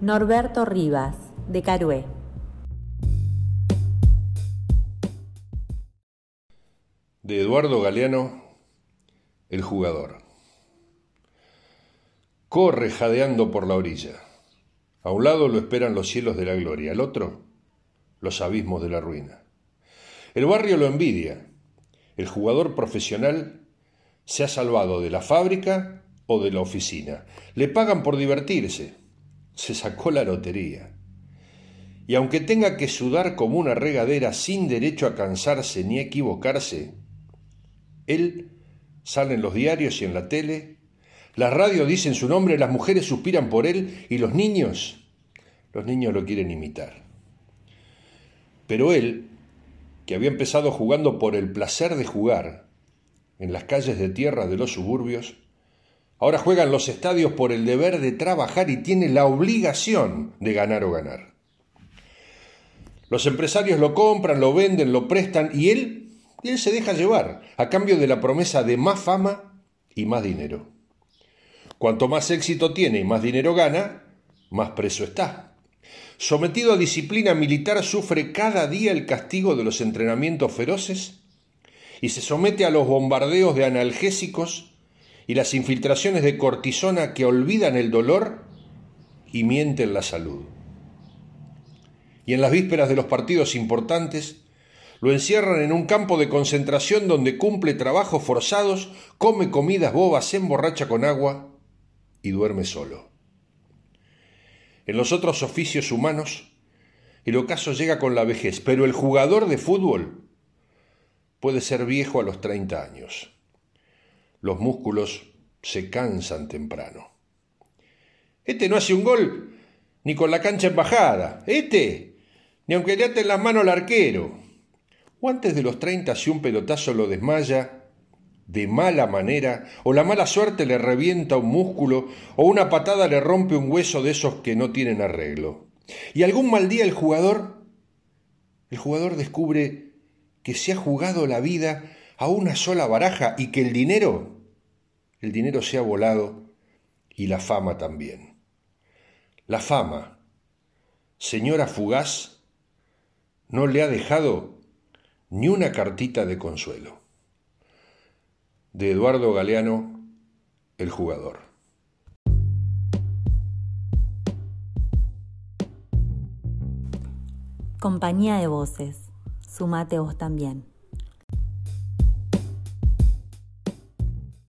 Norberto Rivas, de Carué. De Eduardo Galeano, El jugador. Corre jadeando por la orilla. A un lado lo esperan los cielos de la gloria, al otro, los abismos de la ruina. El barrio lo envidia. El jugador profesional se ha salvado de la fábrica o de la oficina. Le pagan por divertirse se sacó la lotería. Y aunque tenga que sudar como una regadera sin derecho a cansarse ni equivocarse, él sale en los diarios y en la tele, las radios dicen su nombre, las mujeres suspiran por él y los niños, los niños lo quieren imitar. Pero él, que había empezado jugando por el placer de jugar en las calles de tierra de los suburbios, Ahora juega en los estadios por el deber de trabajar y tiene la obligación de ganar o ganar. Los empresarios lo compran, lo venden, lo prestan y él, él se deja llevar a cambio de la promesa de más fama y más dinero. Cuanto más éxito tiene y más dinero gana, más preso está. Sometido a disciplina militar sufre cada día el castigo de los entrenamientos feroces y se somete a los bombardeos de analgésicos y las infiltraciones de cortisona que olvidan el dolor y mienten la salud. Y en las vísperas de los partidos importantes, lo encierran en un campo de concentración donde cumple trabajos forzados, come comidas bobas, se emborracha con agua y duerme solo. En los otros oficios humanos, el ocaso llega con la vejez, pero el jugador de fútbol puede ser viejo a los 30 años los músculos se cansan temprano. Este no hace un gol ni con la cancha embajada. Este, ni aunque le ate en las manos al arquero. O antes de los treinta si un pelotazo lo desmaya de mala manera, o la mala suerte le revienta un músculo, o una patada le rompe un hueso de esos que no tienen arreglo. Y algún mal día el jugador, el jugador descubre que se ha jugado la vida a una sola baraja y que el dinero, el dinero se ha volado y la fama también. La fama, señora fugaz, no le ha dejado ni una cartita de consuelo. De Eduardo Galeano, el jugador. Compañía de voces. Sumate vos también.